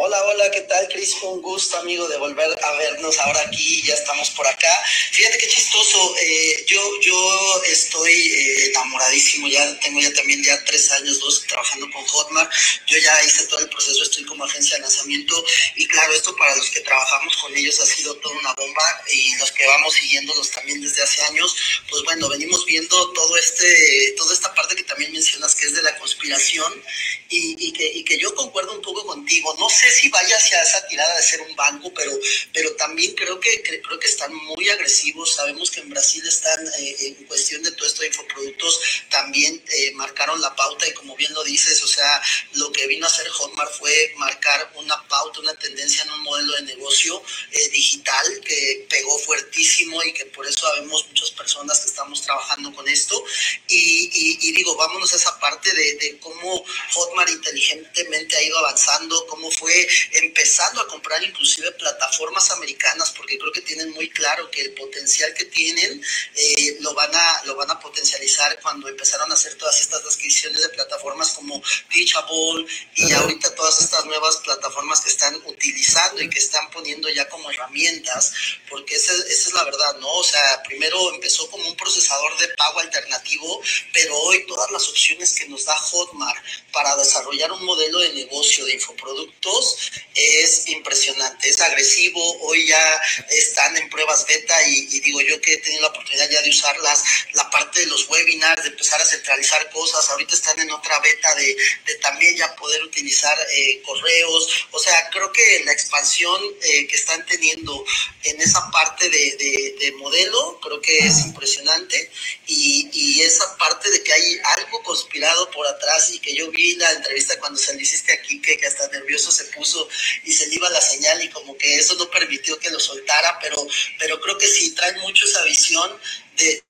Hola, hola, ¿qué tal, Cris? Un gusto, amigo, de volver a vernos ahora aquí, ya estamos por acá. Fíjate qué chistoso, eh, yo, yo estoy eh, enamoradísimo, ya tengo ya también ya tres años, dos, trabajando con Hotmart. Yo ya hice todo el proceso, estoy como agencia de lanzamiento y claro, esto para los que trabajamos con ellos ha sido toda una bomba y los que vamos siguiéndolos también desde hace años, pues bueno, venimos viendo todo este, toda esta parte que también mencionas que es de la conspiración y, y, que, y que yo concuerdo un poco contigo. No sé si vaya hacia esa tirada de ser un banco, pero, pero también creo que, creo que están muy agresivos. Sabemos que en Brasil están eh, en cuestión de todo esto de infoproductos, también eh, marcaron la pauta y como bien lo dices, o sea, lo que vino a hacer Hotmart fue marcar una pauta, una tendencia en un modelo de negocio eh, digital que pegó fuertísimo y que por eso sabemos muchas personas que estamos trabajando con esto. Y, y, digo, vámonos a esa parte de, de cómo Hotmart inteligentemente ha ido avanzando, cómo fue empezando a comprar inclusive plataformas americanas porque creo que tienen muy claro que el potencial que tienen eh, lo, van a, lo van a potencializar cuando empezaron a hacer todas estas adquisiciones de plataformas como Teachable y ahorita todas estas nuevas plataformas que están utilizando y que están poniendo ya como herramientas, porque esa, esa es la verdad, ¿no? O sea, primero empezó como un procesador de pago alternativo, pero hoy todas las opciones que nos da Hotmart para desarrollar un modelo de negocio de infoproductos es impresionante, es agresivo, hoy ya están en pruebas beta y, digo yo que he tenido la oportunidad ya de usarlas, la parte de los webinars, de empezar a centralizar cosas, ahorita están en otra beta de, también ya poder utilizar eh, correos, o sea, creo que la expansión eh, que están teniendo en esa parte de, modelo, creo que es impresionante y, y, esa parte de que hay algo conspirado por atrás y que yo vi la entrevista cuando se le hiciste aquí, que, hasta nervioso se puso y se le iba la señal y como que eso no permitió que lo soltara, pero, pero creo que sí trae mucho esa visión de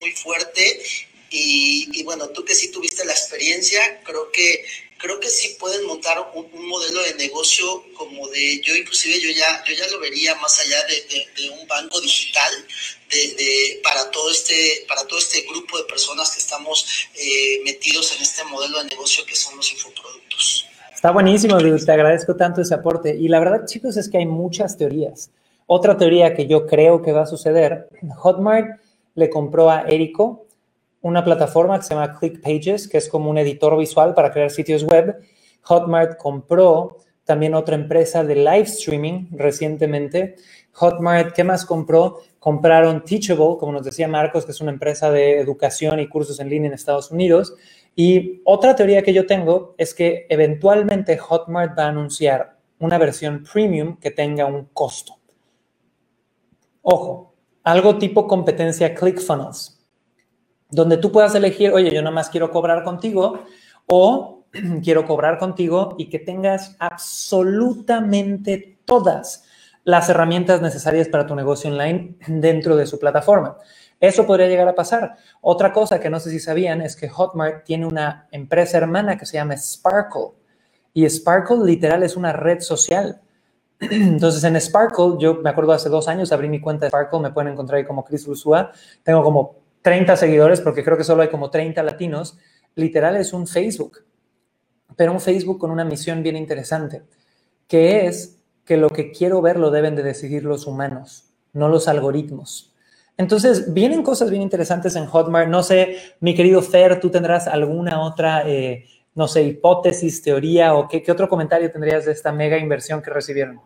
muy fuerte. Y, bueno, tú que sí tuviste la experiencia, creo que creo que sí pueden montar un, modelo de negocio como de, yo inclusive yo ya, yo ya lo vería más allá de, un banco digital de, para, todo este, para todo este grupo de personas que estamos eh, metidos en este modelo de negocio que son los infoproductos. Está buenísimo, te agradezco tanto ese aporte. Y la verdad, chicos, es que hay muchas teorías. Otra teoría que yo creo que va a suceder, Hotmart le compró a Erico una plataforma que se llama ClickPages, que es como un editor visual para crear sitios web. Hotmart compró también otra empresa de live streaming recientemente. Hotmart, ¿qué más compró? Compraron Teachable, como nos decía Marcos, que es una empresa de educación y cursos en línea en Estados Unidos. Y otra teoría que yo tengo es que eventualmente Hotmart va a anunciar una versión premium que tenga un costo. Ojo, algo tipo competencia ClickFunnels, donde tú puedas elegir, oye, yo nada más quiero cobrar contigo o *clears throat* quiero cobrar contigo y que tengas absolutamente todas las herramientas necesarias para tu negocio online dentro de su plataforma. Eso podría llegar a pasar. Otra cosa que no sé si sabían es que Hotmart tiene una empresa hermana que se llama Sparkle. Y Sparkle literal es una red social. *clears throat* Entonces en Sparkle, yo me acuerdo hace dos años abrí mi cuenta de Sparkle, me pueden encontrar ahí como Chris Rusua. Tengo como 30 seguidores porque creo que solo hay como 30 latinos. Literal es un Facebook, pero un Facebook con una misión bien interesante, que es que lo que quiero ver lo deben de decidir los humanos, no los algoritmos. Entonces, vienen cosas bien interesantes en Hotmart. No sé, mi querido Fer, ¿tú tendrás alguna otra, eh, no sé, hipótesis, teoría o qué, otro comentario tendrías de esta mega inversión que recibieron?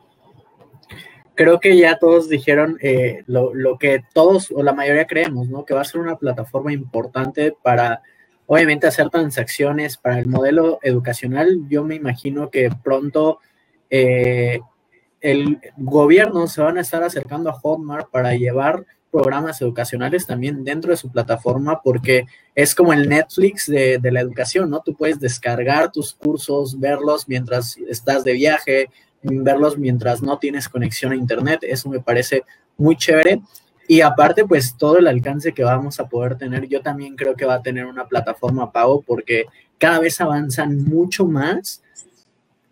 Creo que ya todos dijeron eh, lo, lo, que todos o la mayoría creemos, ¿no? Que va a ser una plataforma importante para, obviamente, hacer transacciones para el modelo educacional. Yo me imagino que pronto eh, el gobierno se van a estar acercando a Hotmart para llevar programas educacionales también dentro de su plataforma porque es como el Netflix de, la educación, ¿no? Tú puedes descargar tus cursos, verlos mientras estás de viaje, verlos mientras no tienes conexión a Internet. Eso me parece muy chévere. Y aparte, pues todo el alcance que vamos a poder tener, yo también creo que va a tener una plataforma pago porque cada vez avanzan mucho más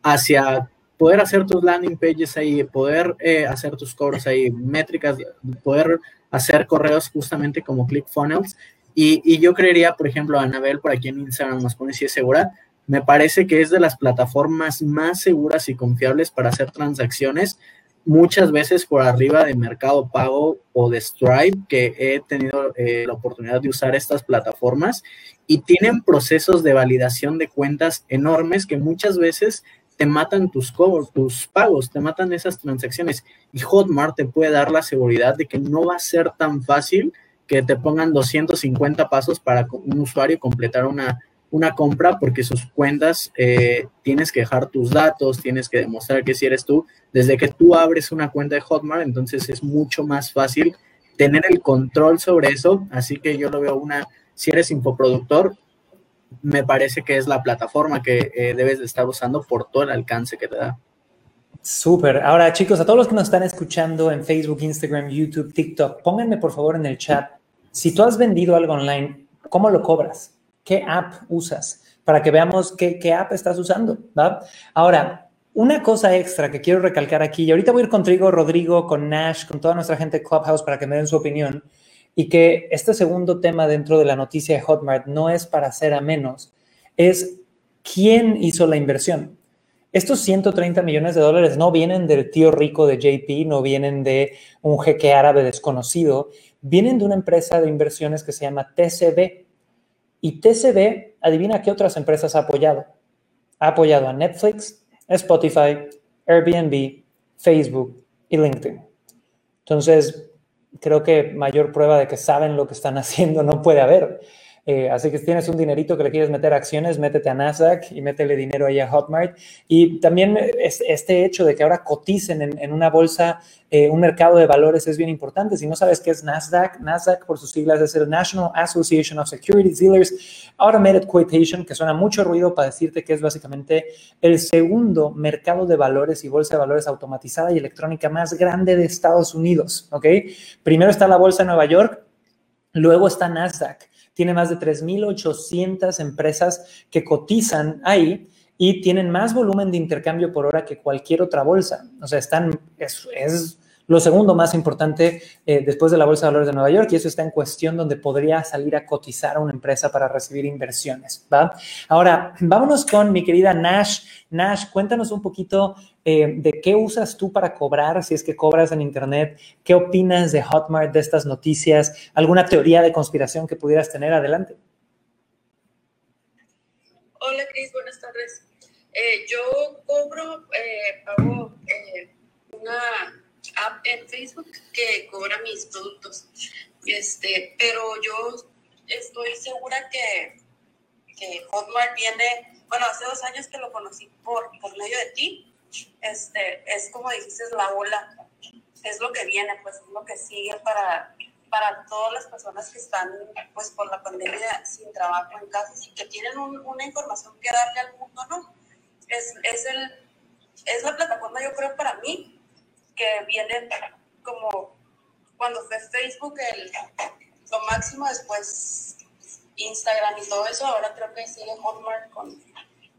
hacia poder hacer tus landing pages ahí, poder eh, hacer tus cobros ahí, métricas, poder hacer correos justamente como ClickFunnels. Y, y yo creería, por ejemplo, Anabel, por aquí en Instagram nos pone si es segura, me parece que es de las plataformas más seguras y confiables para hacer transacciones, muchas veces por arriba de Mercado Pago o de Stripe, que he tenido eh, la oportunidad de usar estas plataformas y tienen procesos de validación de cuentas enormes que muchas veces te matan tus, tus pagos, te matan esas transacciones. Y Hotmart te puede dar la seguridad de que no va a ser tan fácil que te pongan 250 pasos para un usuario completar una, una compra porque sus cuentas eh, tienes que dejar tus datos, tienes que demostrar que si eres tú. Desde que tú abres una cuenta de Hotmart, entonces es mucho más fácil tener el control sobre eso. Así que yo lo veo una, si eres infoproductor, me parece que es la plataforma que eh, debes de estar usando por todo el alcance que te da. Súper. Ahora, chicos, a todos los que nos están escuchando en Facebook, Instagram, YouTube, TikTok, pónganme por favor en el chat, si tú has vendido algo online, ¿cómo lo cobras? ¿Qué app usas? Para que veamos qué, qué app estás usando. ¿va? Ahora, una cosa extra que quiero recalcar aquí, y ahorita voy a ir contigo, Rodrigo, con Nash, con toda nuestra gente de Clubhouse para que me den su opinión y que este segundo tema dentro de la noticia de Hotmart no es para hacer a menos, es quién hizo la inversión. Estos 130 millones de dólares no vienen del tío rico de JP, no vienen de un jeque árabe desconocido, vienen de una empresa de inversiones que se llama TCB. Y TCB, adivina qué otras empresas ha apoyado. Ha apoyado a Netflix, Spotify, Airbnb, Facebook y LinkedIn. Entonces, creo que mayor prueba de que saben lo que están *laughs* haciendo no puede haber. Eh, así que si tienes un dinerito que le quieres meter a acciones, métete a Nasdaq y métele dinero ahí a Hotmart. Y también es, este hecho de que ahora coticen en, una bolsa, eh, un mercado de valores es bien importante. Si no sabes qué es Nasdaq, Nasdaq por sus siglas es el National Association of Securities Dealers Automated Quotation, que suena mucho ruido para decirte que es básicamente el segundo mercado de valores y bolsa de valores automatizada y electrónica más grande de Estados Unidos. ¿ok? Primero está la bolsa de Nueva York, luego está Nasdaq tiene más de 3.800 empresas que cotizan ahí y tienen más volumen de intercambio por hora que cualquier otra bolsa. O sea, están, es, lo segundo más importante eh, después de la Bolsa de Valores de Nueva York y eso está en cuestión donde podría salir a cotizar a una empresa para recibir inversiones. ¿va? Ahora, vámonos con mi querida Nash. Nash, cuéntanos un poquito eh, de qué usas tú para cobrar, si es que cobras en Internet, qué opinas de Hotmart, de estas noticias, alguna teoría de conspiración que pudieras tener. Adelante. Hola, Cris, buenas tardes. Eh, yo cobro, pago Facebook que cobra mis productos. Este, pero yo estoy segura que, que Hotmart viene, bueno, hace dos años que lo conocí por, por medio de ti. Este, es como dijiste, la ola, es lo que viene, pues es lo que sigue para, para todas las personas que están pues por la pandemia sin trabajo en casa y que tienen una información que darle al mundo, ¿no? Es, es, el, es la plataforma, yo creo, para mí, que vienen como cuando fue Facebook el, lo máximo, después Instagram y todo eso, ahora creo que sigue Hotmart con,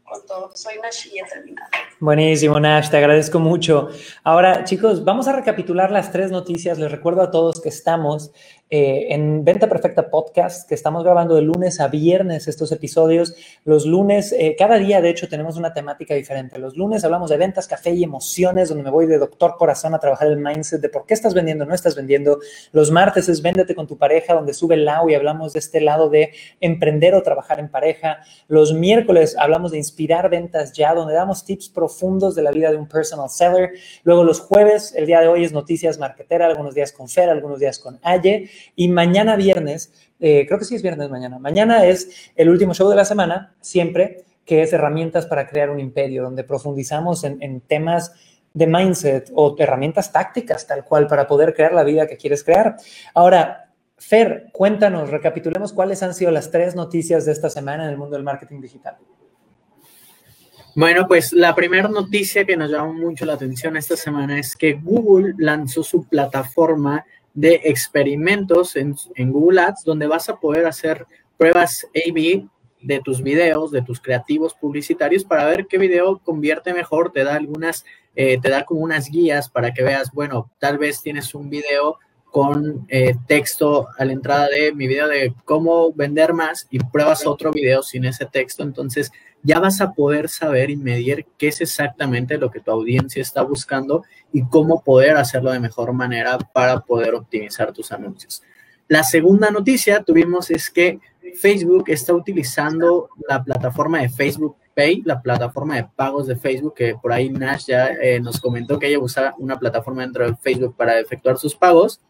con todo. Soy Nash y he terminado. Buenísimo, Nash, te agradezco mucho. Ahora, chicos, vamos a recapitular las tres noticias. Les recuerdo a todos que estamos eh, en Venta Perfecta Podcast, que estamos grabando de lunes a viernes estos episodios. Los lunes, eh, cada día de hecho tenemos una temática diferente. Los lunes hablamos de ventas, café y emociones, donde me voy de doctor corazón a trabajar el mindset de por qué estás vendiendo, no estás vendiendo. Los martes es Véndete con tu pareja, donde sube el lado y hablamos de este lado de emprender o trabajar en pareja. Los miércoles hablamos de inspirar ventas ya, donde damos tips profundos de la vida de un personal seller. Luego los jueves, el día de hoy es noticias marketera, algunos días con Fer, algunos días con Aye. Y mañana viernes, eh, creo que sí es viernes mañana, mañana es el último show de la semana, siempre, que es herramientas para crear un imperio, donde profundizamos en, temas de mindset o herramientas tácticas tal cual para poder crear la vida que quieres crear. Ahora, Fer, cuéntanos, recapitulemos cuáles han sido las tres noticias de esta semana en el mundo del marketing digital. Bueno, pues la primera noticia que nos llamó mucho la atención esta semana es que Google lanzó su plataforma de experimentos en, Google Ads donde vas a poder hacer pruebas A-B de tus videos, de tus creativos publicitarios para ver qué video convierte mejor, te da algunas, eh, te da como unas guías para que veas, bueno, tal vez tienes un video con eh, texto a la entrada de mi video de cómo vender más y pruebas otro video sin ese texto, entonces ya vas a poder saber y medir qué es exactamente lo que tu audiencia está buscando y cómo poder hacerlo de mejor manera para poder optimizar tus anuncios. La segunda noticia tuvimos es que Facebook está utilizando la plataforma de Facebook Pay, la plataforma de pagos de Facebook, que por ahí Nash ya eh, nos comentó que ella usa una plataforma dentro de Facebook para efectuar sus pagos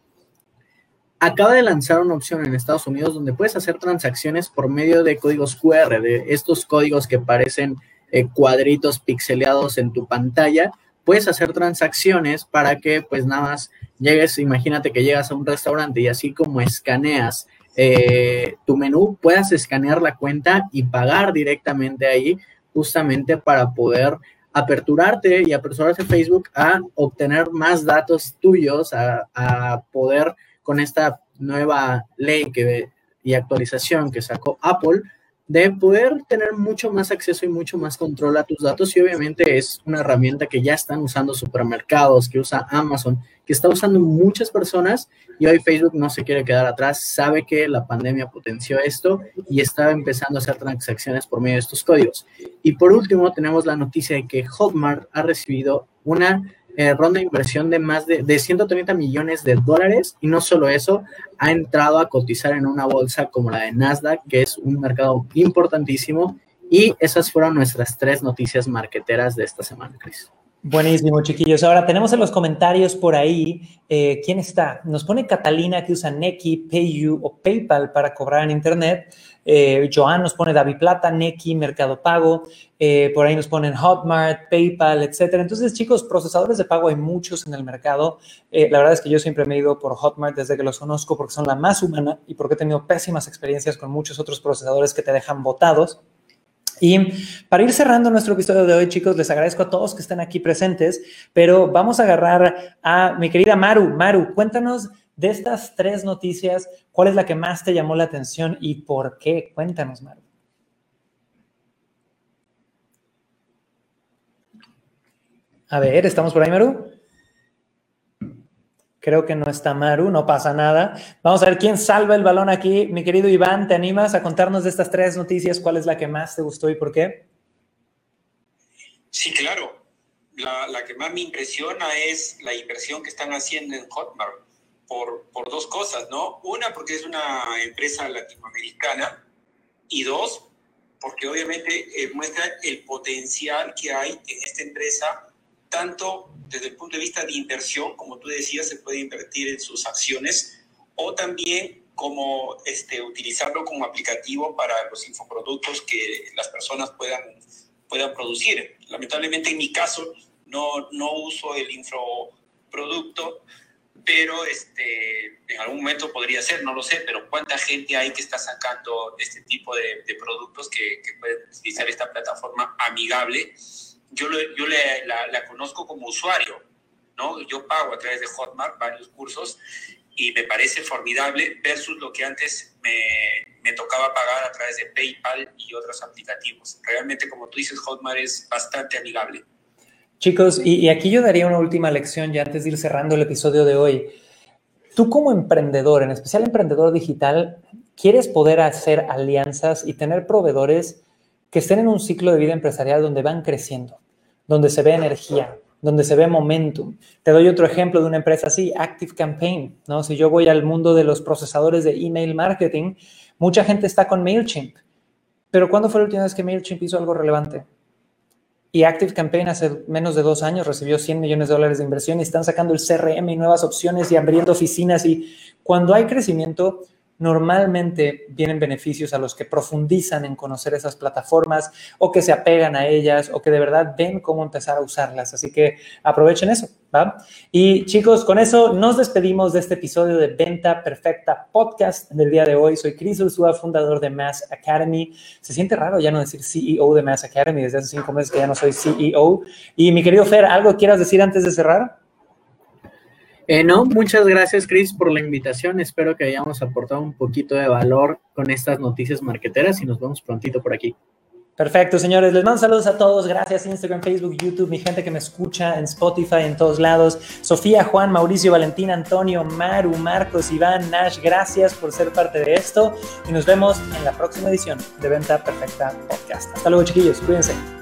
acaba de lanzar una opción en Estados Unidos donde puedes hacer transacciones por medio de códigos QR, de estos códigos que parecen eh, cuadritos pixeleados en tu pantalla. Puedes hacer transacciones para que pues nada más llegues, imagínate que llegas a un restaurante y así como escaneas eh, tu menú, puedas escanear la cuenta y pagar directamente ahí justamente para poder aperturarte y apresurarse Facebook a obtener más datos tuyos, a, a poder con esta nueva ley que, y actualización que sacó Apple, de poder tener mucho más acceso y mucho más control a tus datos y obviamente es una herramienta que ya están usando supermercados, que usa Amazon, que está usando muchas personas y hoy Facebook no se quiere quedar atrás, sabe que la pandemia potenció esto y está empezando a hacer transacciones por medio de estos códigos. Y por último tenemos la noticia de que Hotmart ha recibido una eh, ronda de inversión de más de, de 130 millones de dólares y no solo eso, ha entrado a cotizar en una bolsa como la de Nasdaq, que es un mercado importantísimo. Y esas fueron nuestras tres noticias marqueteras de esta semana, Cris. Buenísimo, chiquillos. Ahora tenemos en los comentarios por ahí eh, quién está. Nos pone Catalina que usa Neki, PayU o PayPal para cobrar en Internet. Eh, Joan nos pone David Plata, Neki, Mercado Pago. Eh, por ahí nos ponen Hotmart, PayPal, etcétera. Entonces, chicos, procesadores de pago hay muchos en el mercado. la verdad es que yo siempre me he ido por Hotmart desde que los conozco porque son la más humana y porque he tenido pésimas experiencias con muchos otros procesadores que te dejan botados. Y para ir cerrando nuestro episodio de hoy, chicos, les agradezco a todos que estén aquí presentes, pero vamos a agarrar a mi querida Maru. Maru, cuéntanos de estas tres noticias, ¿cuál es la que más te llamó la atención y por qué? Cuéntanos, Maru. A ver, ¿estamos por ahí, Maru? Creo que no está Maru, no pasa nada. Vamos a ver quién salva el balón aquí. Mi querido Iván, ¿te animas a contarnos de estas tres noticias cuál es la que más te gustó y por qué? Sí, claro. La, que más me impresiona es la inversión que están haciendo en Hotmart por, por dos cosas, ¿no? Una, porque es una empresa latinoamericana y dos, porque obviamente eh, muestra el potencial que hay en esta empresa, tanto desde el punto de vista de inversión, como tú decías, se puede invertir en sus acciones, o también como este, utilizarlo como aplicativo para los infoproductos que las personas puedan, puedan producir. Lamentablemente en mi caso no, no uso el infoproducto, pero este, en algún momento podría ser, no lo sé, pero ¿cuánta gente hay que está sacando este tipo de, productos que, que, pueden utilizar esta plataforma amigable? Yo, yo le, la, la, conozco como usuario, ¿no? Yo pago a través de Hotmart varios cursos y me parece formidable versus lo que antes me, me tocaba pagar a través de PayPal y otros aplicativos. Realmente, como tú dices, Hotmart es bastante amigable. Chicos, y, aquí yo daría una última lección ya antes de ir cerrando el episodio de hoy. Tú como emprendedor, en especial emprendedor digital, quieres poder hacer alianzas y tener proveedores que estén en un ciclo de vida empresarial donde van creciendo, donde se ve energía, donde se ve momentum. Te doy otro ejemplo de una empresa así, Active Campaign, ¿no? Si yo voy al mundo de los procesadores de email marketing, mucha gente está con MailChimp. Pero ¿cuándo fue la última vez que MailChimp hizo algo relevante? Y Active Campaign hace menos de dos años recibió 100 millones de dólares de inversión y están sacando el CRM y nuevas opciones y abriendo oficinas. Y cuando hay crecimiento, normalmente vienen beneficios a los que profundizan en conocer esas plataformas o que se apegan a ellas o que de verdad ven cómo empezar a usarlas. Así que aprovechen eso, ¿va? Y chicos, con eso nos despedimos de este episodio de Venta Perfecta Podcast del día de hoy. Soy Chris Ursula, fundador de Mass Academy. Se siente raro ya no decir CEO de Mass Academy desde hace cinco meses que ya no soy CEO. Y mi querido Fer, ¿algo quieras decir antes de cerrar? Eh, no, muchas gracias, Chris, por la invitación. Espero que hayamos aportado un poquito de valor con estas noticias marqueteras y nos vemos prontito por aquí. Perfecto, señores. Les mando saludos a todos. Gracias, Instagram, Facebook, YouTube, mi gente que me escucha en Spotify, en todos lados. Sofía, Juan, Mauricio, Valentín, Antonio, Maru, Marcos, Iván, Nash, gracias por ser parte de esto. Y nos vemos en la próxima edición de Venta Perfecta Podcast. Hasta luego, chiquillos. Cuídense.